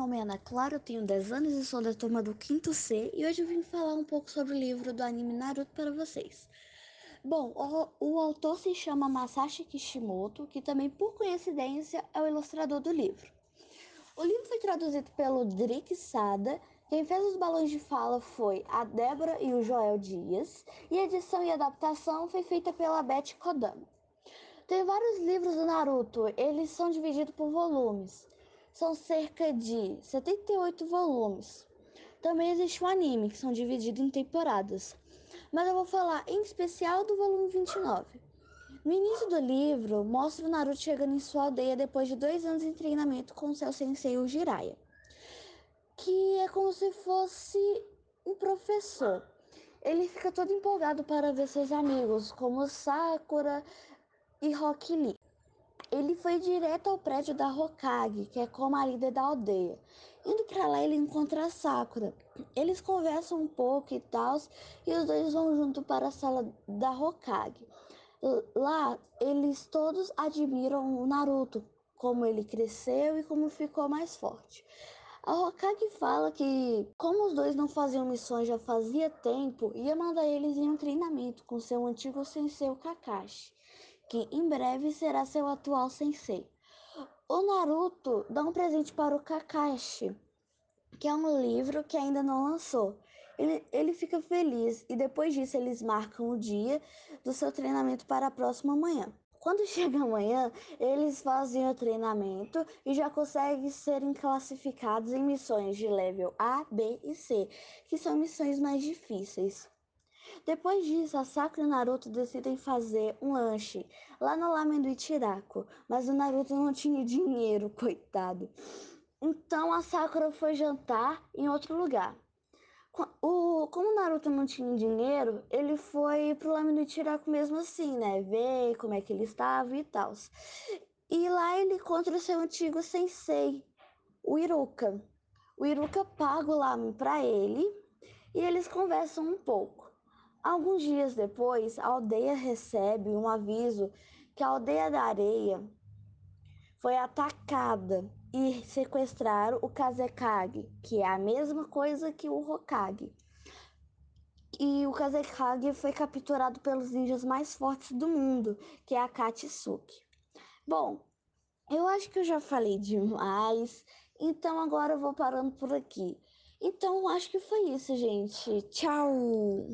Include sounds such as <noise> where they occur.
Nome é Ana Clara, eu tenho 10 anos e sou da turma do 5 C e hoje eu vim falar um pouco sobre o livro do anime Naruto para vocês. Bom, o, o autor se chama Masashi Kishimoto, que também por coincidência é o ilustrador do livro. O livro foi traduzido pelo Drick Sada, quem fez os balões de fala foi a Débora e o Joel Dias, e a edição e adaptação foi feita pela Beth Kodama. Tem vários livros do Naruto, eles são divididos por volumes. São cerca de 78 volumes. Também existe um anime, que são divididos em temporadas. Mas eu vou falar em especial do volume 29. No início do livro, mostra o Naruto chegando em sua aldeia depois de dois anos em treinamento com seu sensei, o Jiraiya. Que é como se fosse um professor. Ele fica todo empolgado para ver seus amigos, como Sakura, e Rock Lee. Ele foi direto ao prédio da Hokage, que é como a líder da aldeia. Indo para lá, ele encontra a Sakura. Eles conversam um pouco e tal, e os dois vão junto para a sala da Hokage. Lá, eles todos admiram o Naruto, como ele cresceu e como ficou mais forte. A Hokage fala que, como os dois não faziam missões já fazia tempo, ia mandar eles em um treinamento com seu antigo sensei Kakashi que em breve será seu atual sensei. O Naruto dá um presente para o Kakashi, que é um livro que ainda não lançou. Ele, ele fica feliz e depois disso eles marcam o dia do seu treinamento para a próxima manhã. Quando <laughs> chega amanhã, eles fazem o treinamento e já conseguem serem classificados em missões de level A, B e C, que são missões mais difíceis. Depois disso, a Sakura e o Naruto decidem fazer um lanche lá no lamen do Ichiraku, mas o Naruto não tinha <laughs> dinheiro, coitado. Então a Sakura foi jantar em outro lugar. O, como o Naruto não tinha dinheiro, ele foi pro lamen do Ichiraku mesmo assim, né? Ver como é que ele estava e tal. E lá ele encontra o seu antigo sensei, o Iruka. O Iruka paga o lamen para ele e eles conversam um pouco. Alguns dias depois, a aldeia recebe um aviso que a aldeia da areia foi atacada e sequestraram o Kazekage, que é a mesma coisa que o Hokage. E o Kazekage foi capturado pelos ninjas mais fortes do mundo, que é a Katsuki. Bom, eu acho que eu já falei demais, então agora eu vou parando por aqui. Então acho que foi isso, gente. Tchau!